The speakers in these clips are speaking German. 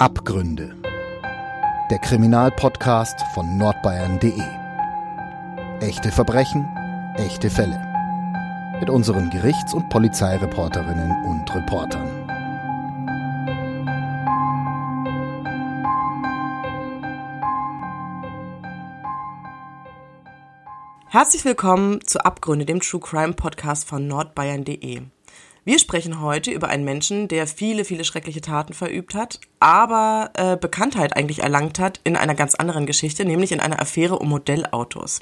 Abgründe. Der Kriminalpodcast von nordbayern.de. Echte Verbrechen, echte Fälle. Mit unseren Gerichts- und Polizeireporterinnen und Reportern. Herzlich willkommen zu Abgründe, dem True Crime Podcast von nordbayern.de. Wir sprechen heute über einen Menschen, der viele, viele schreckliche Taten verübt hat, aber äh, Bekanntheit eigentlich erlangt hat in einer ganz anderen Geschichte, nämlich in einer Affäre um Modellautos.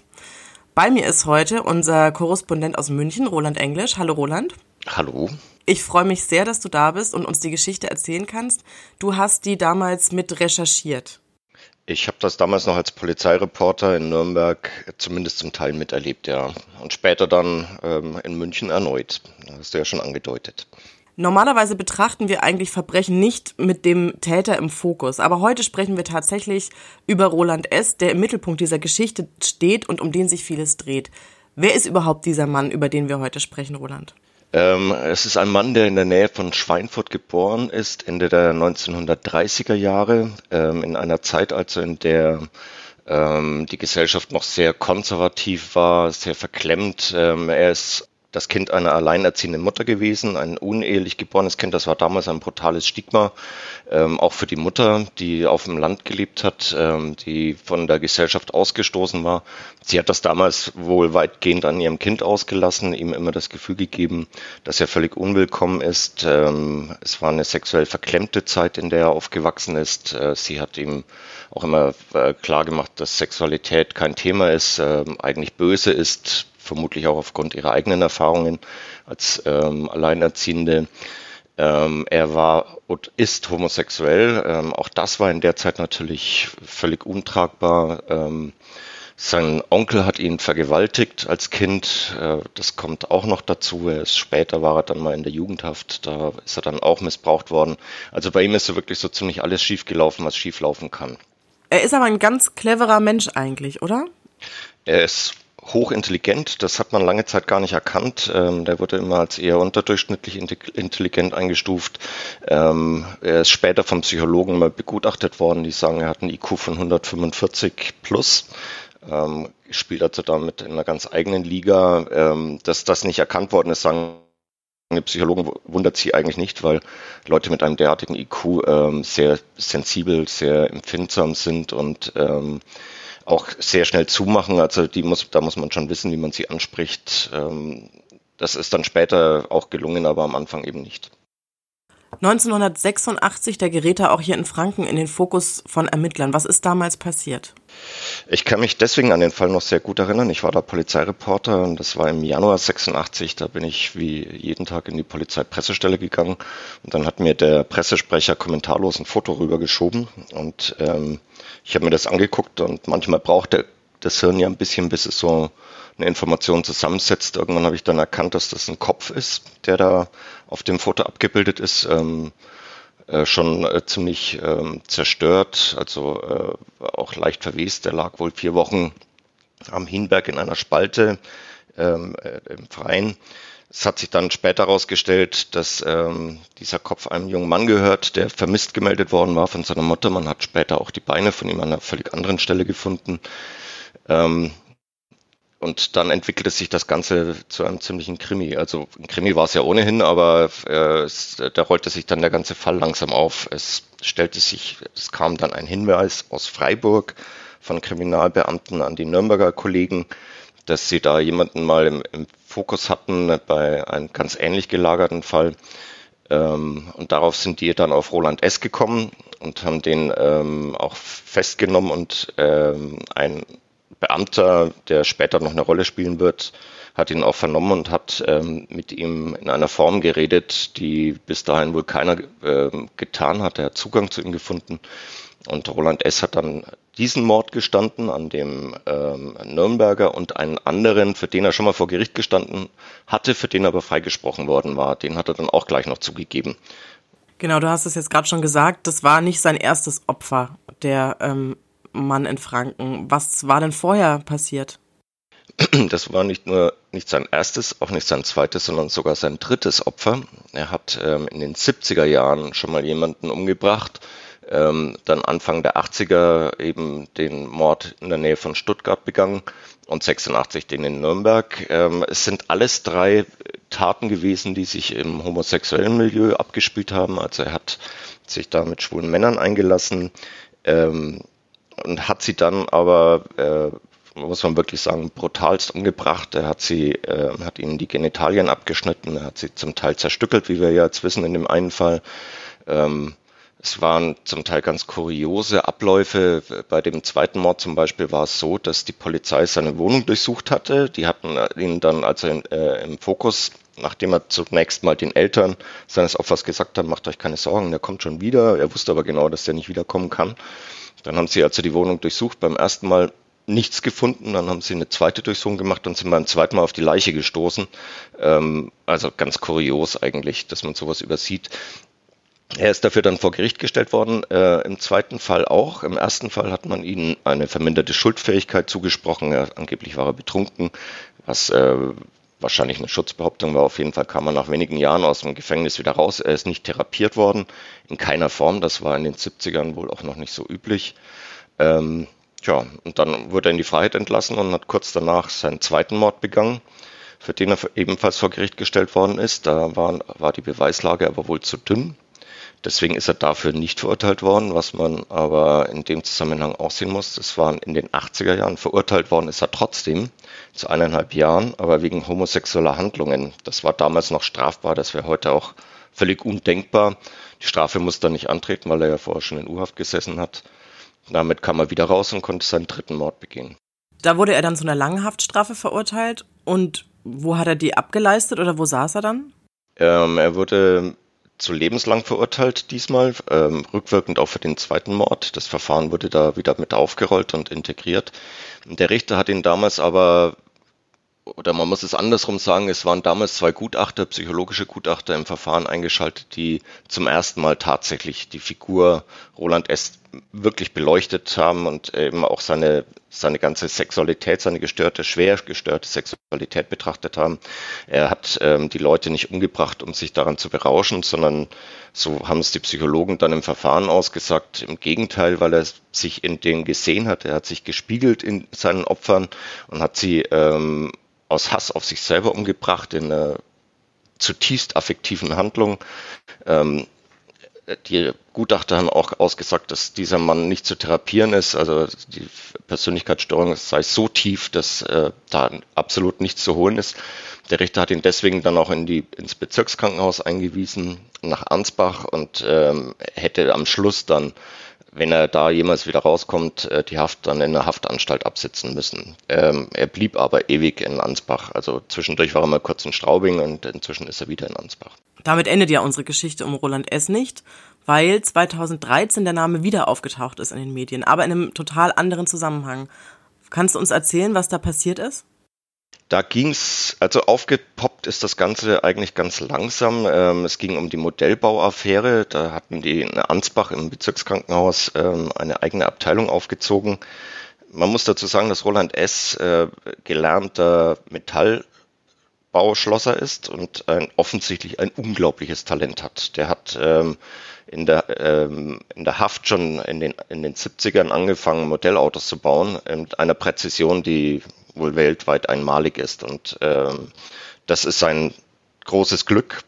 Bei mir ist heute unser Korrespondent aus München, Roland Englisch. Hallo Roland. Hallo. Ich freue mich sehr, dass du da bist und uns die Geschichte erzählen kannst. Du hast die damals mit recherchiert. Ich habe das damals noch als Polizeireporter in Nürnberg zumindest zum Teil miterlebt, ja. Und später dann ähm, in München erneut. Das hast du ja schon angedeutet. Normalerweise betrachten wir eigentlich Verbrechen nicht mit dem Täter im Fokus, aber heute sprechen wir tatsächlich über Roland S., der im Mittelpunkt dieser Geschichte steht und um den sich vieles dreht. Wer ist überhaupt dieser Mann, über den wir heute sprechen, Roland? Ähm, es ist ein Mann, der in der Nähe von Schweinfurt geboren ist, Ende der 1930er Jahre, ähm, in einer Zeit also, in der ähm, die Gesellschaft noch sehr konservativ war, sehr verklemmt. Ähm, er ist das Kind einer alleinerziehenden Mutter gewesen, ein unehelich geborenes Kind. Das war damals ein brutales Stigma, ähm, auch für die Mutter, die auf dem Land gelebt hat, ähm, die von der Gesellschaft ausgestoßen war. Sie hat das damals wohl weitgehend an ihrem Kind ausgelassen, ihm immer das Gefühl gegeben, dass er völlig unwillkommen ist. Ähm, es war eine sexuell verklemmte Zeit, in der er aufgewachsen ist. Äh, sie hat ihm auch immer äh, klar gemacht, dass Sexualität kein Thema ist, äh, eigentlich böse ist, vermutlich auch aufgrund ihrer eigenen Erfahrungen als ähm, Alleinerziehende. Ähm, er war und ist homosexuell. Ähm, auch das war in der Zeit natürlich völlig untragbar. Ähm, sein Onkel hat ihn vergewaltigt als Kind. Äh, das kommt auch noch dazu. Er ist, später war er dann mal in der Jugendhaft. Da ist er dann auch missbraucht worden. Also bei ihm ist so wirklich so ziemlich alles schiefgelaufen, was schieflaufen kann. Er ist aber ein ganz cleverer Mensch eigentlich, oder? Er ist hochintelligent. Das hat man lange Zeit gar nicht erkannt. Ähm, der wurde immer als eher unterdurchschnittlich intelligent eingestuft. Ähm, er ist später vom Psychologen mal begutachtet worden. Die sagen, er hat einen IQ von 145 plus. Ähm, spielt also damit in einer ganz eigenen Liga. Ähm, dass das nicht erkannt worden ist, sagen die Psychologen wundert sie eigentlich nicht, weil Leute mit einem derartigen IQ ähm, sehr sensibel, sehr empfindsam sind und ähm, auch sehr schnell zumachen. Also die muss, da muss man schon wissen, wie man sie anspricht. Ähm, das ist dann später auch gelungen, aber am Anfang eben nicht. 1986, da gerät er auch hier in Franken in den Fokus von Ermittlern. Was ist damals passiert? Ich kann mich deswegen an den Fall noch sehr gut erinnern. Ich war da Polizeireporter und das war im Januar 86. Da bin ich wie jeden Tag in die Polizeipressestelle gegangen und dann hat mir der Pressesprecher kommentarlos ein Foto rübergeschoben und ähm, ich habe mir das angeguckt und manchmal braucht der, das Hirn ja ein bisschen, bis es so eine Information zusammensetzt. Irgendwann habe ich dann erkannt, dass das ein Kopf ist, der da auf dem Foto abgebildet ist. Ähm, äh, schon äh, ziemlich ähm, zerstört, also äh, auch leicht verwest. Der lag wohl vier Wochen am Hinberg in einer Spalte ähm, äh, im Freien. Es hat sich dann später herausgestellt, dass ähm, dieser Kopf einem jungen Mann gehört, der vermisst gemeldet worden war von seiner Mutter. Man hat später auch die Beine von ihm an einer völlig anderen Stelle gefunden. Ähm, und dann entwickelte sich das Ganze zu einem ziemlichen Krimi. Also ein Krimi war es ja ohnehin, aber äh, es, da rollte sich dann der ganze Fall langsam auf. Es stellte sich, es kam dann ein Hinweis aus Freiburg von Kriminalbeamten an die Nürnberger Kollegen, dass sie da jemanden mal im, im Fokus hatten bei einem ganz ähnlich gelagerten Fall. Ähm, und darauf sind die dann auf Roland S. gekommen und haben den ähm, auch festgenommen und ähm, ein Beamter, der später noch eine Rolle spielen wird, hat ihn auch vernommen und hat ähm, mit ihm in einer Form geredet, die bis dahin wohl keiner äh, getan hat. Er hat Zugang zu ihm gefunden. Und Roland S. hat dann diesen Mord gestanden an dem ähm, Nürnberger und einen anderen, für den er schon mal vor Gericht gestanden hatte, für den er aber freigesprochen worden war. Den hat er dann auch gleich noch zugegeben. Genau, du hast es jetzt gerade schon gesagt, das war nicht sein erstes Opfer, der ähm, Mann in Franken. Was war denn vorher passiert? Das war nicht nur nicht sein erstes, auch nicht sein zweites, sondern sogar sein drittes Opfer. Er hat ähm, in den 70er Jahren schon mal jemanden umgebracht, ähm, dann Anfang der 80er eben den Mord in der Nähe von Stuttgart begangen und 86 den in Nürnberg. Ähm, es sind alles drei Taten gewesen, die sich im homosexuellen Milieu abgespielt haben. Also er hat sich da mit schwulen Männern eingelassen ähm, und hat sie dann aber äh, muss man wirklich sagen, brutalst umgebracht. Er hat sie, äh, hat ihnen die Genitalien abgeschnitten, er hat sie zum Teil zerstückelt, wie wir ja jetzt wissen in dem einen Fall. Ähm, es waren zum Teil ganz kuriose Abläufe. Bei dem zweiten Mord zum Beispiel war es so, dass die Polizei seine Wohnung durchsucht hatte. Die hatten ihn dann also in, äh, im Fokus, nachdem er zunächst mal den Eltern seines Opfers gesagt hat, macht euch keine Sorgen, der kommt schon wieder. Er wusste aber genau, dass der nicht wiederkommen kann. Dann haben sie also die Wohnung durchsucht. Beim ersten Mal nichts gefunden. Dann haben sie eine zweite Durchsuchung gemacht und sind beim zweiten Mal auf die Leiche gestoßen. Ähm, also ganz kurios eigentlich, dass man sowas übersieht. Er ist dafür dann vor Gericht gestellt worden, äh, im zweiten Fall auch. Im ersten Fall hat man ihm eine verminderte Schuldfähigkeit zugesprochen. Er, angeblich war er betrunken, was äh, wahrscheinlich eine Schutzbehauptung war. Auf jeden Fall kam er nach wenigen Jahren aus dem Gefängnis wieder raus. Er ist nicht therapiert worden, in keiner Form. Das war in den 70ern wohl auch noch nicht so üblich. Ähm, Tja, und dann wurde er in die Freiheit entlassen und hat kurz danach seinen zweiten Mord begangen, für den er ebenfalls vor Gericht gestellt worden ist. Da war, war die Beweislage aber wohl zu dünn. Deswegen ist er dafür nicht verurteilt worden, was man aber in dem Zusammenhang auch sehen muss. Das waren in den 80er Jahren verurteilt worden, ist er trotzdem zu eineinhalb Jahren, aber wegen homosexueller Handlungen. Das war damals noch strafbar, das wäre heute auch völlig undenkbar. Die Strafe muss er nicht antreten, weil er ja vorher schon in U-Haft gesessen hat. Damit kam er wieder raus und konnte seinen dritten Mord begehen. Da wurde er dann zu einer langen Haftstrafe verurteilt. Und wo hat er die abgeleistet oder wo saß er dann? Ähm, er wurde zu lebenslang verurteilt diesmal, ähm, rückwirkend auch für den zweiten Mord. Das Verfahren wurde da wieder mit aufgerollt und integriert. Der Richter hat ihn damals aber oder man muss es andersrum sagen, es waren damals zwei Gutachter, psychologische Gutachter im Verfahren eingeschaltet, die zum ersten Mal tatsächlich die Figur Roland S. wirklich beleuchtet haben und eben auch seine, seine ganze Sexualität, seine gestörte, schwer gestörte Sexualität betrachtet haben. Er hat ähm, die Leute nicht umgebracht, um sich daran zu berauschen, sondern so haben es die Psychologen dann im Verfahren ausgesagt. Im Gegenteil, weil er sich in denen gesehen hat. Er hat sich gespiegelt in seinen Opfern und hat sie ähm, aus Hass auf sich selber umgebracht in einer zutiefst affektiven Handlung. Ähm, die Gutachter haben auch ausgesagt, dass dieser Mann nicht zu therapieren ist. Also die Persönlichkeitsstörung sei so tief, dass äh, da absolut nichts zu holen ist. Der Richter hat ihn deswegen dann auch in die, ins Bezirkskrankenhaus eingewiesen, nach Ansbach und ähm, hätte am Schluss dann wenn er da jemals wieder rauskommt, äh, die Haft dann in der Haftanstalt absitzen müssen. Ähm, er blieb aber ewig in Ansbach. Also zwischendurch war er mal kurz in Straubing und inzwischen ist er wieder in Ansbach. Damit endet ja unsere Geschichte um Roland S. nicht, weil 2013 der Name wieder aufgetaucht ist in den Medien, aber in einem total anderen Zusammenhang. Kannst du uns erzählen, was da passiert ist? Da ging's, also aufgepoppt ist das Ganze eigentlich ganz langsam. Ähm, es ging um die Modellbauaffäre. Da hatten die in Ansbach im Bezirkskrankenhaus ähm, eine eigene Abteilung aufgezogen. Man muss dazu sagen, dass Roland S. Äh, gelernter Metallbauschlosser ist und ein, offensichtlich ein unglaubliches Talent hat. Der hat ähm, in der, ähm, in der Haft schon in den, in den 70ern angefangen, Modellautos zu bauen, mit einer Präzision, die wohl weltweit einmalig ist. Und ähm, das ist sein großes Glück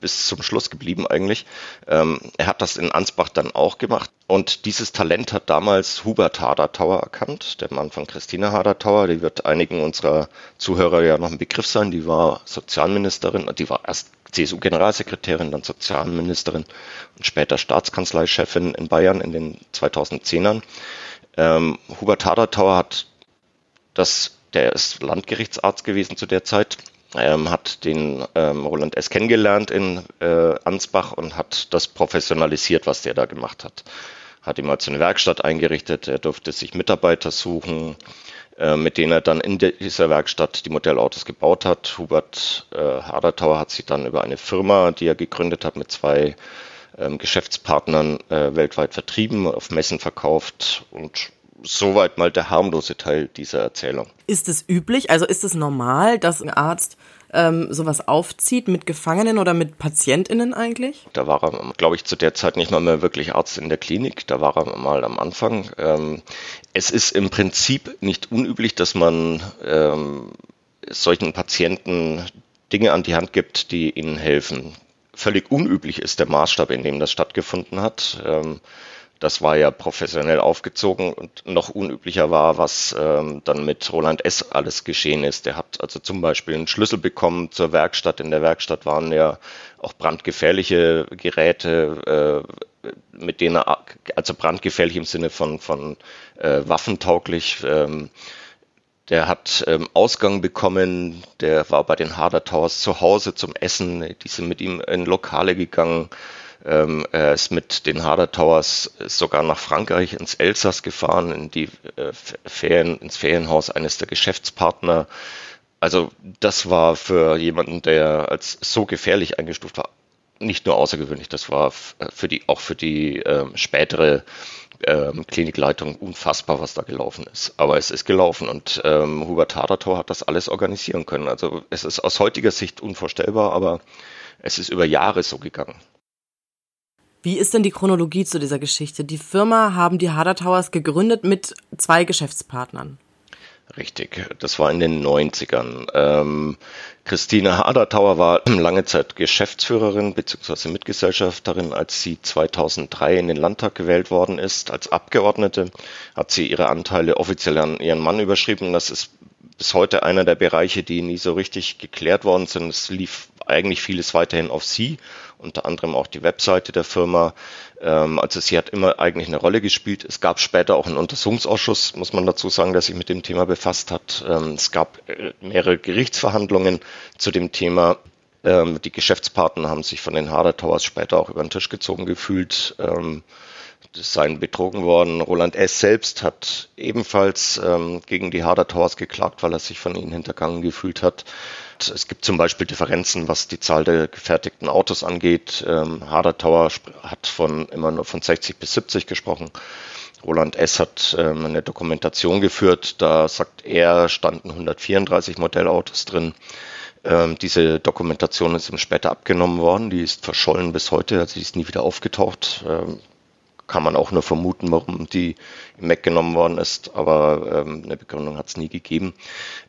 bis zum Schluss geblieben eigentlich. Ähm, er hat das in Ansbach dann auch gemacht. Und dieses Talent hat damals Hubert Hadertauer erkannt, der Mann von Christina Hadertauer. Die wird einigen unserer Zuhörer ja noch ein Begriff sein. Die war Sozialministerin, die war erst CSU-Generalsekretärin, dann Sozialministerin und später Staatskanzleichefin in Bayern in den 2010ern. Ähm, Hubert Hadertauer hat das der ist Landgerichtsarzt gewesen zu der Zeit, ähm, hat den ähm, Roland S. kennengelernt in äh, Ansbach und hat das professionalisiert, was der da gemacht hat. Hat ihm also eine Werkstatt eingerichtet, er durfte sich Mitarbeiter suchen, äh, mit denen er dann in dieser Werkstatt die Modellautos gebaut hat. Hubert äh, Hadertauer hat sich dann über eine Firma, die er gegründet hat, mit zwei ähm, Geschäftspartnern äh, weltweit vertrieben, auf Messen verkauft und soweit mal der harmlose Teil dieser Erzählung. Ist es üblich, also ist es normal, dass ein Arzt ähm, sowas aufzieht mit Gefangenen oder mit PatientInnen eigentlich? Da war er, glaube ich, zu der Zeit nicht mal mehr wirklich Arzt in der Klinik. Da war er mal am Anfang. Ähm, es ist im Prinzip nicht unüblich, dass man ähm, solchen Patienten Dinge an die Hand gibt, die ihnen helfen. Völlig unüblich ist der Maßstab, in dem das stattgefunden hat. Ähm, das war ja professionell aufgezogen und noch unüblicher war, was ähm, dann mit Roland S. alles geschehen ist. Der hat also zum Beispiel einen Schlüssel bekommen zur Werkstatt. In der Werkstatt waren ja auch brandgefährliche Geräte, äh, mit denen er, also brandgefährlich im Sinne von, von äh, waffentauglich. Ähm, der hat ähm, Ausgang bekommen, der war bei den Harder Towers zu Hause zum Essen, die sind mit ihm in Lokale gegangen. Ähm, er ist mit den Harder Towers sogar nach Frankreich ins Elsass gefahren, in die äh, Ferien, ins Ferienhaus eines der Geschäftspartner. Also das war für jemanden, der als so gefährlich eingestuft war, nicht nur außergewöhnlich, das war für die, auch für die ähm, spätere ähm, Klinikleitung unfassbar, was da gelaufen ist. Aber es ist gelaufen und ähm, Hubert Hadertor hat das alles organisieren können. Also es ist aus heutiger Sicht unvorstellbar, aber es ist über Jahre so gegangen. Wie ist denn die Chronologie zu dieser Geschichte? Die Firma haben die Harder Towers gegründet mit zwei Geschäftspartnern. Richtig, das war in den 90ern. Ähm, Christine Hadertauer war lange Zeit Geschäftsführerin bzw. Mitgesellschafterin. Als sie 2003 in den Landtag gewählt worden ist als Abgeordnete, hat sie ihre Anteile offiziell an ihren Mann überschrieben. Das ist bis heute einer der Bereiche, die nie so richtig geklärt worden sind. Es lief eigentlich vieles weiterhin auf sie, unter anderem auch die Webseite der Firma. Ähm, also sie hat immer eigentlich eine Rolle gespielt. Es gab später auch einen Untersuchungsausschuss, muss man dazu sagen, der sich mit dem Thema befasst hat. Ähm, es gab äh, mehrere Gerichtsverhandlungen zu dem Thema. Ähm, die Geschäftspartner haben sich von den Harder Towers später auch über den Tisch gezogen gefühlt seien betrogen worden. Roland S. selbst hat ebenfalls ähm, gegen die Harder Towers geklagt, weil er sich von ihnen hintergangen gefühlt hat. Es gibt zum Beispiel Differenzen, was die Zahl der gefertigten Autos angeht. Ähm, Harder Tower hat von immer nur von 60 bis 70 gesprochen. Roland S. hat ähm, eine Dokumentation geführt, da sagt er, standen 134 Modellautos drin. Ähm, diese Dokumentation ist ihm später abgenommen worden, die ist verschollen bis heute, also ist nie wieder aufgetaucht. Ähm, kann man auch nur vermuten, warum die weggenommen worden ist, aber ähm, eine Begründung hat es nie gegeben.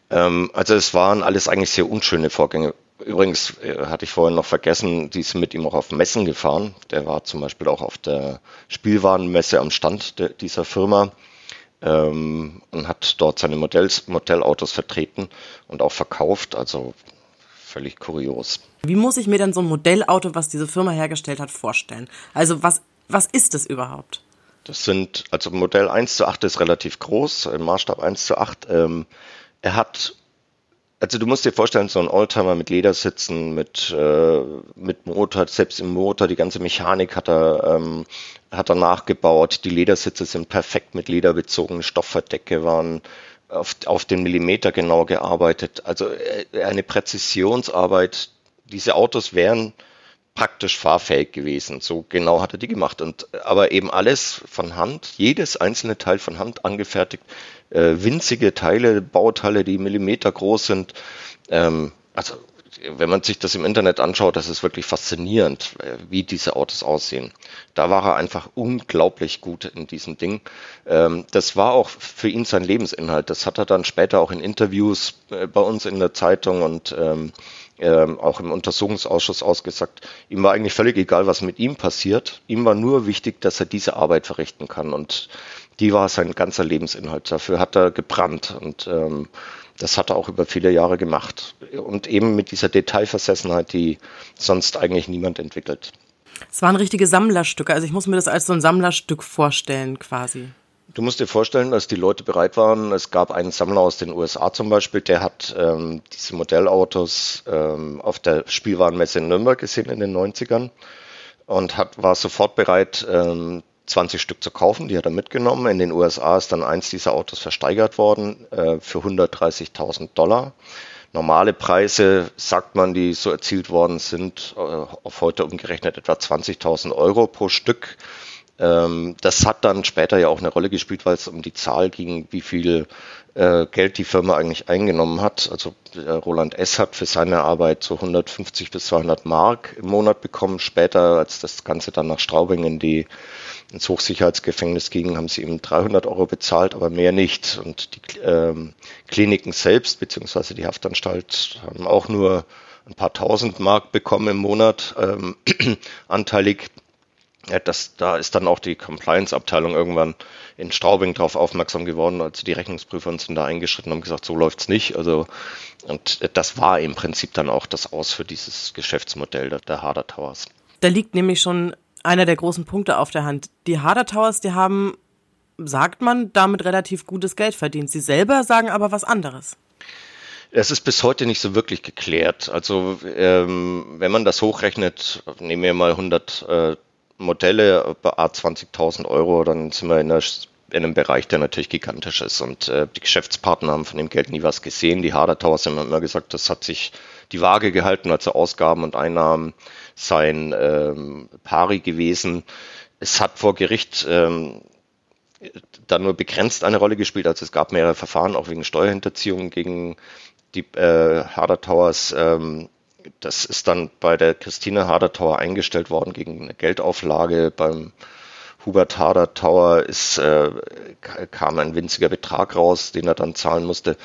Ähm, also es waren alles eigentlich sehr unschöne Vorgänge. Übrigens äh, hatte ich vorhin noch vergessen, die sind mit ihm auch auf Messen gefahren. Der war zum Beispiel auch auf der Spielwarenmesse am Stand de, dieser Firma ähm, und hat dort seine Modells, Modellautos vertreten und auch verkauft. Also völlig kurios. Wie muss ich mir denn so ein Modellauto, was diese Firma hergestellt hat, vorstellen? Also was was ist das überhaupt? Das sind, also Modell 1 zu 8 ist relativ groß, im Maßstab 1 zu 8. Ähm, er hat, also du musst dir vorstellen, so ein Oldtimer mit Ledersitzen, mit, äh, mit Motor, selbst im Motor, die ganze Mechanik hat er, ähm, hat er nachgebaut. Die Ledersitze sind perfekt mit Leder bezogen, Stoffverdecke waren auf, auf den Millimeter genau gearbeitet. Also äh, eine Präzisionsarbeit. Diese Autos wären praktisch fahrfähig gewesen. So genau hat er die gemacht. Und aber eben alles von Hand, jedes einzelne Teil von Hand angefertigt, äh, winzige Teile, Bauteile, die Millimeter groß sind. Ähm, also wenn man sich das im Internet anschaut, das ist wirklich faszinierend, äh, wie diese Autos aussehen. Da war er einfach unglaublich gut in diesem Ding. Ähm, das war auch für ihn sein Lebensinhalt. Das hat er dann später auch in Interviews äh, bei uns in der Zeitung und ähm, auch im Untersuchungsausschuss ausgesagt, ihm war eigentlich völlig egal, was mit ihm passiert. Ihm war nur wichtig, dass er diese Arbeit verrichten kann. Und die war sein ganzer Lebensinhalt. Dafür hat er gebrannt und ähm, das hat er auch über viele Jahre gemacht. Und eben mit dieser Detailversessenheit, die sonst eigentlich niemand entwickelt. Es waren richtige Sammlerstücke. Also ich muss mir das als so ein Sammlerstück vorstellen, quasi. Du musst dir vorstellen, dass die Leute bereit waren. Es gab einen Sammler aus den USA zum Beispiel, der hat ähm, diese Modellautos ähm, auf der Spielwarenmesse in Nürnberg gesehen in den 90ern und hat, war sofort bereit, ähm, 20 Stück zu kaufen. Die hat er mitgenommen. In den USA ist dann eins dieser Autos versteigert worden äh, für 130.000 Dollar. Normale Preise, sagt man, die so erzielt worden sind, äh, auf heute umgerechnet etwa 20.000 Euro pro Stück. Ähm, das hat dann später ja auch eine Rolle gespielt, weil es um die Zahl ging, wie viel äh, Geld die Firma eigentlich eingenommen hat. Also äh, Roland S. hat für seine Arbeit so 150 bis 200 Mark im Monat bekommen. Später, als das Ganze dann nach Straubing in die, ins Hochsicherheitsgefängnis ging, haben sie ihm 300 Euro bezahlt, aber mehr nicht. Und die ähm, Kliniken selbst, beziehungsweise die Haftanstalt, haben auch nur ein paar tausend Mark bekommen im Monat ähm, anteilig. Ja, das, da ist dann auch die Compliance-Abteilung irgendwann in Straubing darauf aufmerksam geworden, als die Rechnungsprüfer sind da eingeschritten und haben gesagt, so läuft's nicht. Also und das war im Prinzip dann auch das Aus für dieses Geschäftsmodell der, der Harder Towers. Da liegt nämlich schon einer der großen Punkte auf der Hand. Die Harder Towers, die haben, sagt man, damit relativ gutes Geld verdient. Sie selber sagen aber was anderes. Es ist bis heute nicht so wirklich geklärt. Also ähm, wenn man das hochrechnet, nehmen wir mal 100 äh, Modelle bei A 20.000 Euro, dann sind wir in, einer, in, einem Bereich, der natürlich gigantisch ist. Und äh, die Geschäftspartner haben von dem Geld nie was gesehen. Die Harder Towers haben immer gesagt, das hat sich die Waage gehalten, also Ausgaben und Einnahmen seien ähm, pari gewesen. Es hat vor Gericht ähm, dann nur begrenzt eine Rolle gespielt. Also es gab mehrere Verfahren, auch wegen Steuerhinterziehung gegen die äh, Harder Towers, ähm, das ist dann bei der Christine Harder Tower eingestellt worden gegen eine Geldauflage. Beim Hubert Harder Tower ist, äh, kam ein winziger Betrag raus, den er dann zahlen musste.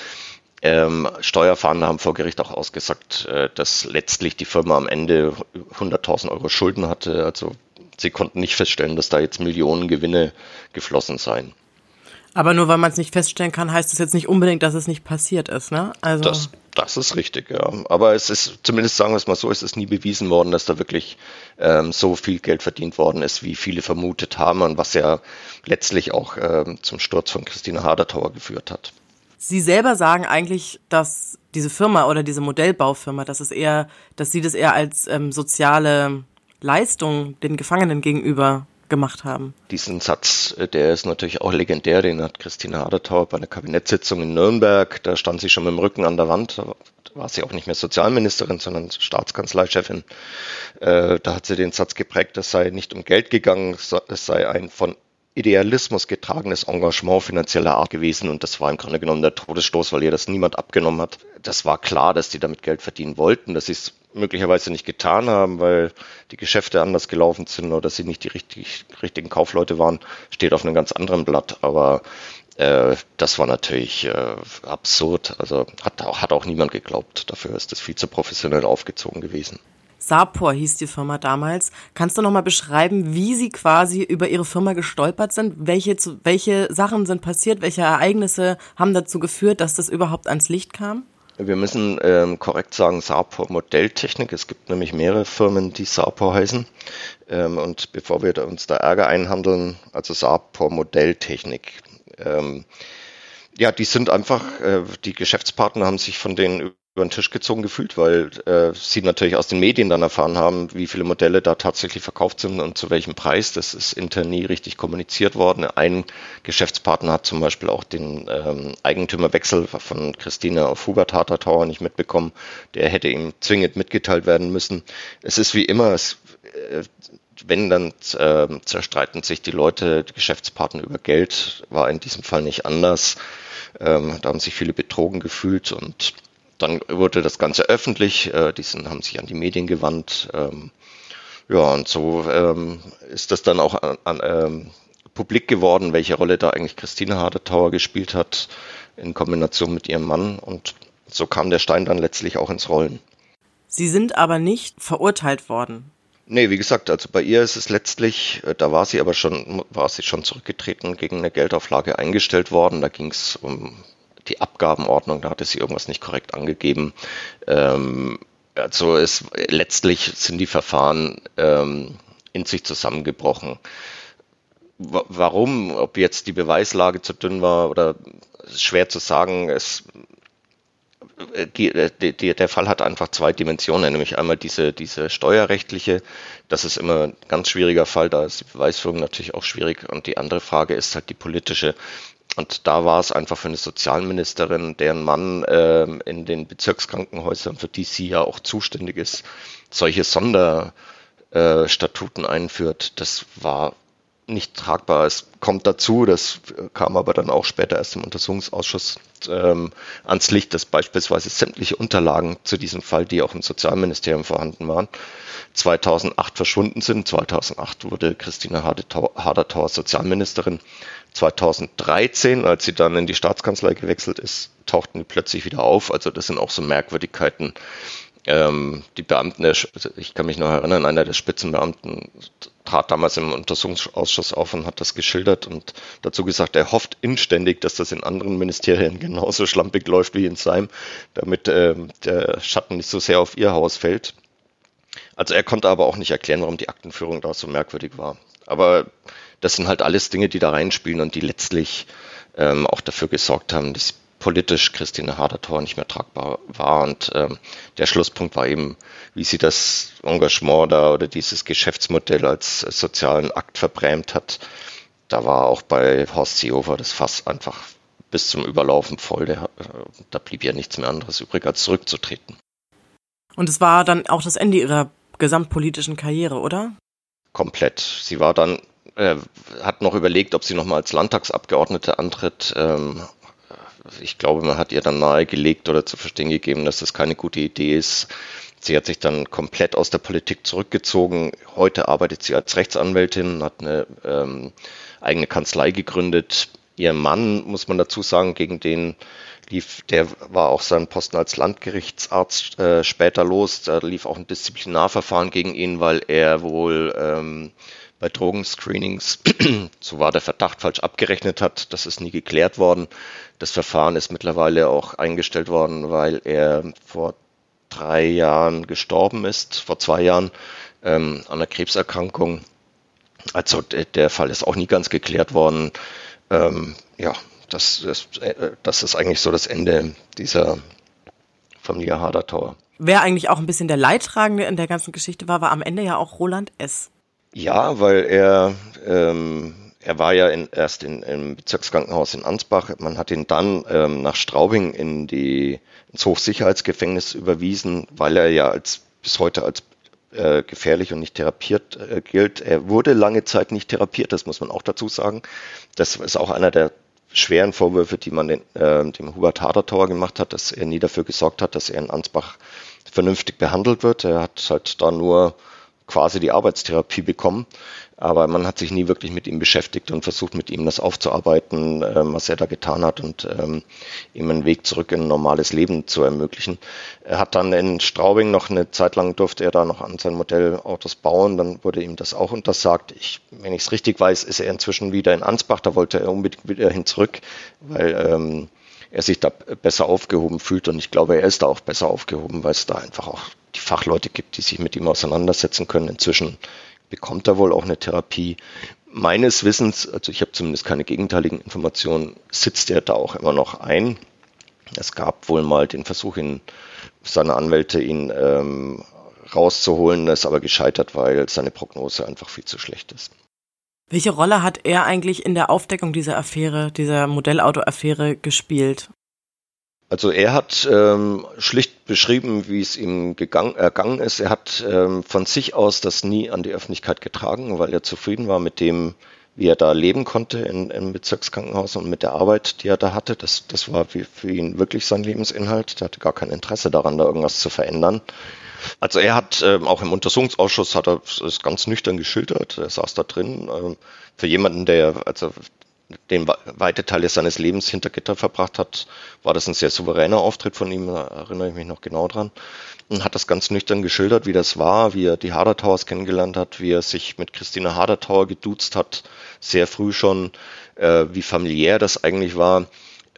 Ähm, Steuerfahnder haben vor Gericht auch ausgesagt, äh, dass letztlich die Firma am Ende 100.000 Euro Schulden hatte. Also sie konnten nicht feststellen, dass da jetzt Millionen Gewinne geflossen seien. Aber nur weil man es nicht feststellen kann, heißt es jetzt nicht unbedingt, dass es nicht passiert ist, ne? Also das, das ist richtig, ja. Aber es ist, zumindest sagen wir es mal so, es ist nie bewiesen worden, dass da wirklich ähm, so viel Geld verdient worden ist, wie viele vermutet haben und was ja letztlich auch ähm, zum Sturz von Christina Hadertauer geführt hat. Sie selber sagen eigentlich, dass diese Firma oder diese Modellbaufirma, dass es eher, dass sie das eher als ähm, soziale Leistung den Gefangenen gegenüber gemacht haben. Diesen Satz, äh, der ist natürlich auch legendär, den hat Christina Adertauer bei einer Kabinettssitzung in Nürnberg, da stand sie schon mit dem Rücken an der Wand, da war sie auch nicht mehr Sozialministerin, sondern Staatskanzleichefin. Äh, da hat sie den Satz geprägt, es sei nicht um Geld gegangen, es sei ein von Idealismus getragenes Engagement finanzieller Art gewesen und das war im Grunde genommen der Todesstoß, weil ihr das niemand abgenommen hat. Das war klar, dass die damit Geld verdienen wollten, dass sie es möglicherweise nicht getan haben, weil die Geschäfte anders gelaufen sind oder sie nicht die richtig, richtigen Kaufleute waren, steht auf einem ganz anderen Blatt. Aber äh, das war natürlich äh, absurd. Also hat auch, hat auch niemand geglaubt. Dafür ist das viel zu professionell aufgezogen gewesen. Sapor hieß die Firma damals. Kannst du noch mal beschreiben, wie Sie quasi über Ihre Firma gestolpert sind? Welche, welche Sachen sind passiert? Welche Ereignisse haben dazu geführt, dass das überhaupt ans Licht kam? Wir müssen ähm, korrekt sagen Sapor Modelltechnik. Es gibt nämlich mehrere Firmen, die Sapor heißen. Ähm, und bevor wir uns da Ärger einhandeln, also Sapor Modelltechnik. Ähm, ja, die sind einfach, äh, die Geschäftspartner haben sich von denen über den Tisch gezogen gefühlt, weil äh, sie natürlich aus den Medien dann erfahren haben, wie viele Modelle da tatsächlich verkauft sind und zu welchem Preis. Das ist intern nie richtig kommuniziert worden. Ein Geschäftspartner hat zum Beispiel auch den ähm, Eigentümerwechsel von Christine auf Hubert Harter Tower nicht mitbekommen. Der hätte ihm zwingend mitgeteilt werden müssen. Es ist wie immer, es, äh, wenn dann äh, zerstreiten sich die Leute, die Geschäftspartner über Geld, war in diesem Fall nicht anders. Ähm, da haben sich viele betrogen gefühlt und dann wurde das Ganze öffentlich, äh, die sind, haben sich an die Medien gewandt. Ähm, ja, und so ähm, ist das dann auch an, an, ähm, publik geworden, welche Rolle da eigentlich Christine Hardetauer gespielt hat in Kombination mit ihrem Mann. Und so kam der Stein dann letztlich auch ins Rollen. Sie sind aber nicht verurteilt worden. Nee, wie gesagt, also bei ihr ist es letztlich, äh, da war sie aber schon, war sie schon zurückgetreten, gegen eine Geldauflage eingestellt worden. Da ging es um die Abgabenordnung, da hatte sie irgendwas nicht korrekt angegeben. Ähm, also es letztlich sind die Verfahren ähm, in sich zusammengebrochen. W warum, ob jetzt die Beweislage zu dünn war oder schwer zu sagen, es die, der Fall hat einfach zwei Dimensionen, nämlich einmal diese, diese steuerrechtliche, das ist immer ein ganz schwieriger Fall, da ist die Beweisführung natürlich auch schwierig und die andere Frage ist halt die politische. Und da war es einfach für eine Sozialministerin, deren Mann äh, in den Bezirkskrankenhäusern, für die sie ja auch zuständig ist, solche Sonderstatuten äh, einführt. Das war nicht tragbar. Es kommt dazu, das kam aber dann auch später erst im Untersuchungsausschuss ähm, ans Licht, dass beispielsweise sämtliche Unterlagen zu diesem Fall, die auch im Sozialministerium vorhanden waren, 2008 verschwunden sind. 2008 wurde Christina Hadertauer Sozialministerin. 2013, als sie dann in die Staatskanzlei gewechselt ist, tauchten die plötzlich wieder auf. Also das sind auch so Merkwürdigkeiten. Ähm, die Beamten, also ich kann mich noch erinnern, einer der Spitzenbeamten trat damals im Untersuchungsausschuss auf und hat das geschildert und dazu gesagt, er hofft inständig, dass das in anderen Ministerien genauso schlampig läuft wie in seinem, damit äh, der Schatten nicht so sehr auf ihr Haus fällt. Also er konnte aber auch nicht erklären, warum die Aktenführung da so merkwürdig war. Aber das sind halt alles Dinge, die da reinspielen und die letztlich ähm, auch dafür gesorgt haben, dass politisch Christine Hadertor nicht mehr tragbar war. Und ähm, der Schlusspunkt war eben, wie sie das Engagement da oder dieses Geschäftsmodell als sozialen Akt verbrämt hat. Da war auch bei Horst Seehofer das Fass einfach bis zum Überlaufen voll. Der, äh, da blieb ja nichts mehr anderes übrig, als zurückzutreten. Und es war dann auch das Ende ihrer gesamtpolitischen Karriere, oder? Komplett. Sie war dann, äh, hat noch überlegt, ob sie nochmal als Landtagsabgeordnete antritt, ähm, ich glaube, man hat ihr dann nahegelegt oder zu verstehen gegeben, dass das keine gute Idee ist. Sie hat sich dann komplett aus der Politik zurückgezogen. Heute arbeitet sie als Rechtsanwältin, hat eine ähm, eigene Kanzlei gegründet. Ihr Mann, muss man dazu sagen, gegen den lief, der war auch sein Posten als Landgerichtsarzt äh, später los. Da lief auch ein Disziplinarverfahren gegen ihn, weil er wohl ähm, bei Drogenscreenings, so war der Verdacht, falsch abgerechnet hat. Das ist nie geklärt worden. Das Verfahren ist mittlerweile auch eingestellt worden, weil er vor drei Jahren gestorben ist, vor zwei Jahren ähm, an einer Krebserkrankung. Also der Fall ist auch nie ganz geklärt worden. Ähm, ja, das, das, äh, das ist eigentlich so das Ende dieser Familie Hadertauer. Wer eigentlich auch ein bisschen der Leidtragende in der ganzen Geschichte war, war am Ende ja auch Roland S. Ja, weil er, ähm, er war ja in, erst in, im Bezirkskrankenhaus in Ansbach. Man hat ihn dann ähm, nach Straubing in die, ins Hochsicherheitsgefängnis überwiesen, weil er ja als, bis heute als äh, gefährlich und nicht therapiert äh, gilt. Er wurde lange Zeit nicht therapiert, das muss man auch dazu sagen. Das ist auch einer der schweren Vorwürfe, die man den, äh, dem Hubert Hadertauer gemacht hat, dass er nie dafür gesorgt hat, dass er in Ansbach vernünftig behandelt wird. Er hat halt da nur quasi die Arbeitstherapie bekommen. Aber man hat sich nie wirklich mit ihm beschäftigt und versucht, mit ihm das aufzuarbeiten, ähm, was er da getan hat und ähm, ihm einen Weg zurück in ein normales Leben zu ermöglichen. Er hat dann in Straubing noch eine Zeit lang durfte er da noch an seinen Modellautos bauen. Dann wurde ihm das auch untersagt. Ich, wenn ich es richtig weiß, ist er inzwischen wieder in Ansbach. Da wollte er unbedingt wieder hin zurück, weil ähm, er sich da besser aufgehoben fühlt und ich glaube, er ist da auch besser aufgehoben, weil es da einfach auch die Fachleute gibt, die sich mit ihm auseinandersetzen können. Inzwischen bekommt er wohl auch eine Therapie. Meines Wissens, also ich habe zumindest keine gegenteiligen Informationen, sitzt er da auch immer noch ein. Es gab wohl mal den Versuch, ihn, seine Anwälte ihn ähm, rauszuholen, ist aber gescheitert, weil seine Prognose einfach viel zu schlecht ist. Welche Rolle hat er eigentlich in der Aufdeckung dieser Affäre, dieser Modellauto-Affäre gespielt? Also er hat ähm, schlicht beschrieben, wie es ihm gegangen, ergangen ist. Er hat ähm, von sich aus das nie an die Öffentlichkeit getragen, weil er zufrieden war mit dem, wie er da leben konnte in, im Bezirkskrankenhaus und mit der Arbeit, die er da hatte. Das, das war für, für ihn wirklich sein Lebensinhalt. Er hatte gar kein Interesse daran, da irgendwas zu verändern. Also er hat ähm, auch im Untersuchungsausschuss hat er es ganz nüchtern geschildert. Er saß da drin. Ähm, für jemanden, der also den weite Teile seines Lebens hinter Gitter verbracht hat, war das ein sehr souveräner Auftritt von ihm, da erinnere ich mich noch genau dran. Und hat das ganz nüchtern geschildert, wie das war, wie er die Hadertauers kennengelernt hat, wie er sich mit Christina Hadertauer geduzt hat, sehr früh schon, äh, wie familiär das eigentlich war.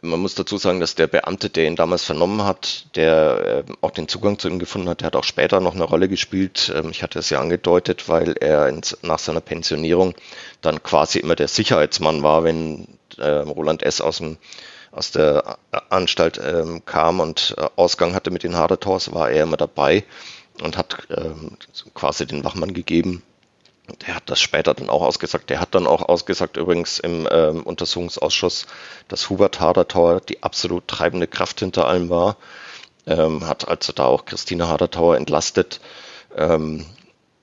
Man muss dazu sagen, dass der Beamte, der ihn damals vernommen hat, der äh, auch den Zugang zu ihm gefunden hat, der hat auch später noch eine Rolle gespielt. Ähm, ich hatte es ja angedeutet, weil er ins, nach seiner Pensionierung dann quasi immer der Sicherheitsmann war, wenn äh, Roland S. aus dem aus der Anstalt ähm, kam und äh, Ausgang hatte mit den Hadertors, war er immer dabei und hat ähm, quasi den Wachmann gegeben der hat das später dann auch ausgesagt. Der hat dann auch ausgesagt, übrigens im ähm, Untersuchungsausschuss, dass Hubert Hadertauer die absolut treibende Kraft hinter allem war. Ähm, hat also da auch Christine Hadertauer entlastet. Ähm,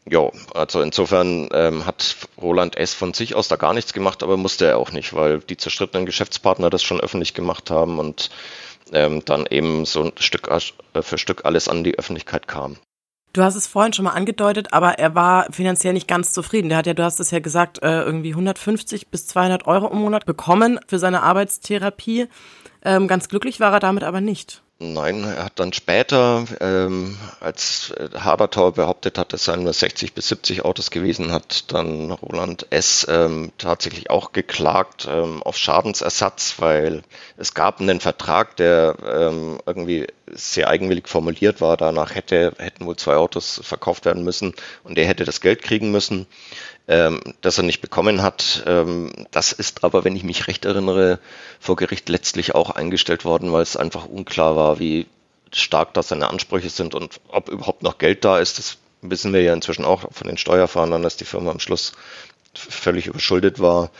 Ja, also insofern ähm, hat Roland S. von sich aus da gar nichts gemacht, aber musste er auch nicht, weil die zerstrittenen Geschäftspartner das schon öffentlich gemacht haben und ähm, dann eben so Stück äh, für Stück alles an die Öffentlichkeit kam. Du hast es vorhin schon mal angedeutet, aber er war finanziell nicht ganz zufrieden. Der hat ja, du hast es ja gesagt, äh, irgendwie 150 bis 200 Euro im Monat bekommen für seine Arbeitstherapie. Ähm, ganz glücklich war er damit aber nicht. Nein, er hat dann später, ähm, als äh, Habertauer behauptet hat, es seien nur 60 bis 70 Autos gewesen, hat dann Roland S. Ähm, tatsächlich auch geklagt ähm, auf Schadensersatz, weil es gab einen Vertrag, der ähm, irgendwie sehr eigenwillig formuliert war. Danach hätte, hätten wohl zwei Autos verkauft werden müssen und er hätte das Geld kriegen müssen ähm, das er nicht bekommen hat. Ähm, das ist aber, wenn ich mich recht erinnere, vor Gericht letztlich auch eingestellt worden, weil es einfach unklar war, wie stark da seine Ansprüche sind und ob überhaupt noch Geld da ist. Das wissen wir ja inzwischen auch von den Steuerfahndern, dass die Firma am Schluss völlig überschuldet war.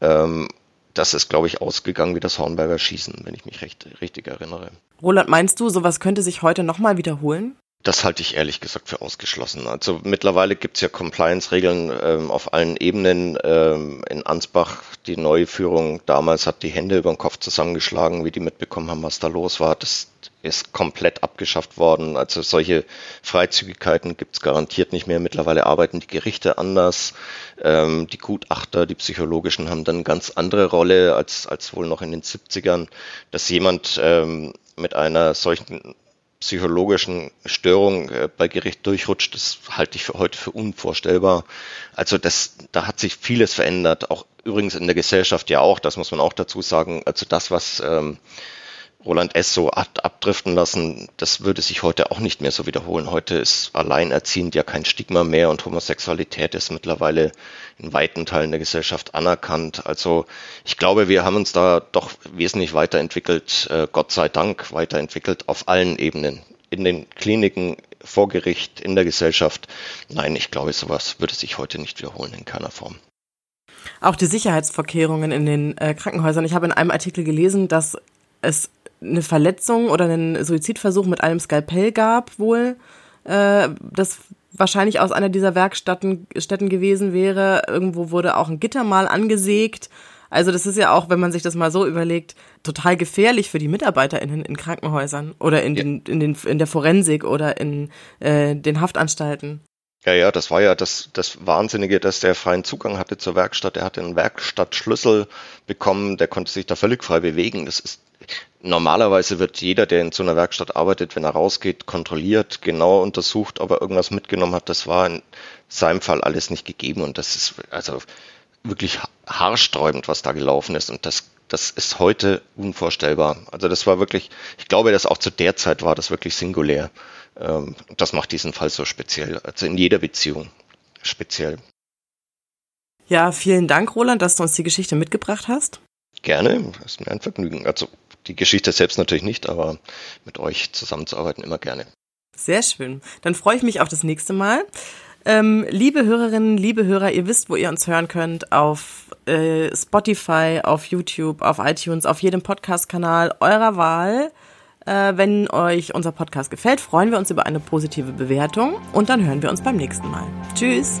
Ähm, das ist, glaube ich, ausgegangen wie das Hornberger Schießen, wenn ich mich recht, richtig erinnere. Roland, meinst du, sowas könnte sich heute nochmal wiederholen? Das halte ich ehrlich gesagt für ausgeschlossen. Also mittlerweile gibt es ja Compliance-Regeln ähm, auf allen Ebenen. Ähm, in Ansbach, die neue Führung damals hat die Hände über den Kopf zusammengeschlagen, wie die mitbekommen haben, was da los war. Das ist komplett abgeschafft worden. Also solche Freizügigkeiten gibt es garantiert nicht mehr. Mittlerweile arbeiten die Gerichte anders. Ähm, die Gutachter, die psychologischen haben dann eine ganz andere Rolle als, als wohl noch in den 70ern. Dass jemand ähm, mit einer solchen psychologischen Störung äh, bei Gericht durchrutscht, das halte ich für heute für unvorstellbar. Also das, da hat sich vieles verändert, auch übrigens in der Gesellschaft ja auch, das muss man auch dazu sagen. Also das, was ähm, Roland S. so hat abdriften lassen, das würde sich heute auch nicht mehr so wiederholen. Heute ist alleinerziehend ja kein Stigma mehr und Homosexualität ist mittlerweile in weiten Teilen der Gesellschaft anerkannt. Also ich glaube, wir haben uns da doch wesentlich weiterentwickelt, äh, Gott sei Dank weiterentwickelt auf allen Ebenen. In den Kliniken, vor Gericht, in der Gesellschaft. Nein, ich glaube, sowas würde sich heute nicht wiederholen in keiner Form auch die Sicherheitsvorkehrungen in den äh, Krankenhäusern. Ich habe in einem Artikel gelesen, dass es eine Verletzung oder einen Suizidversuch mit einem Skalpell gab, wohl, äh, das wahrscheinlich aus einer dieser Werkstätten gewesen wäre. Irgendwo wurde auch ein Gitter mal angesägt. Also das ist ja auch, wenn man sich das mal so überlegt, total gefährlich für die MitarbeiterInnen in Krankenhäusern oder in, ja. den, in, den, in der Forensik oder in äh, den Haftanstalten. Ja, ja, das war ja das, das Wahnsinnige, dass der freien Zugang hatte zur Werkstatt. Er hatte einen Werkstattschlüssel bekommen, der konnte sich da völlig frei bewegen. Das ist normalerweise wird jeder, der in so einer Werkstatt arbeitet, wenn er rausgeht, kontrolliert, genau untersucht, ob er irgendwas mitgenommen hat. Das war in seinem Fall alles nicht gegeben und das ist also wirklich haarsträubend, was da gelaufen ist und das das ist heute unvorstellbar. Also das war wirklich, ich glaube, dass auch zu der Zeit war das wirklich singulär. Ähm, das macht diesen Fall so speziell, also in jeder Beziehung speziell. Ja, vielen Dank, Roland, dass du uns die Geschichte mitgebracht hast. Gerne, das ist mir ein Vergnügen. Also die Geschichte selbst natürlich nicht, aber mit euch zusammenzuarbeiten immer gerne. Sehr schön. Dann freue ich mich auf das nächste Mal. Ähm, liebe Hörerinnen, liebe Hörer, ihr wisst, wo ihr uns hören könnt. Auf äh, Spotify, auf YouTube, auf iTunes, auf jedem Podcast-Kanal eurer Wahl. Äh, wenn euch unser Podcast gefällt, freuen wir uns über eine positive Bewertung und dann hören wir uns beim nächsten Mal. Tschüss!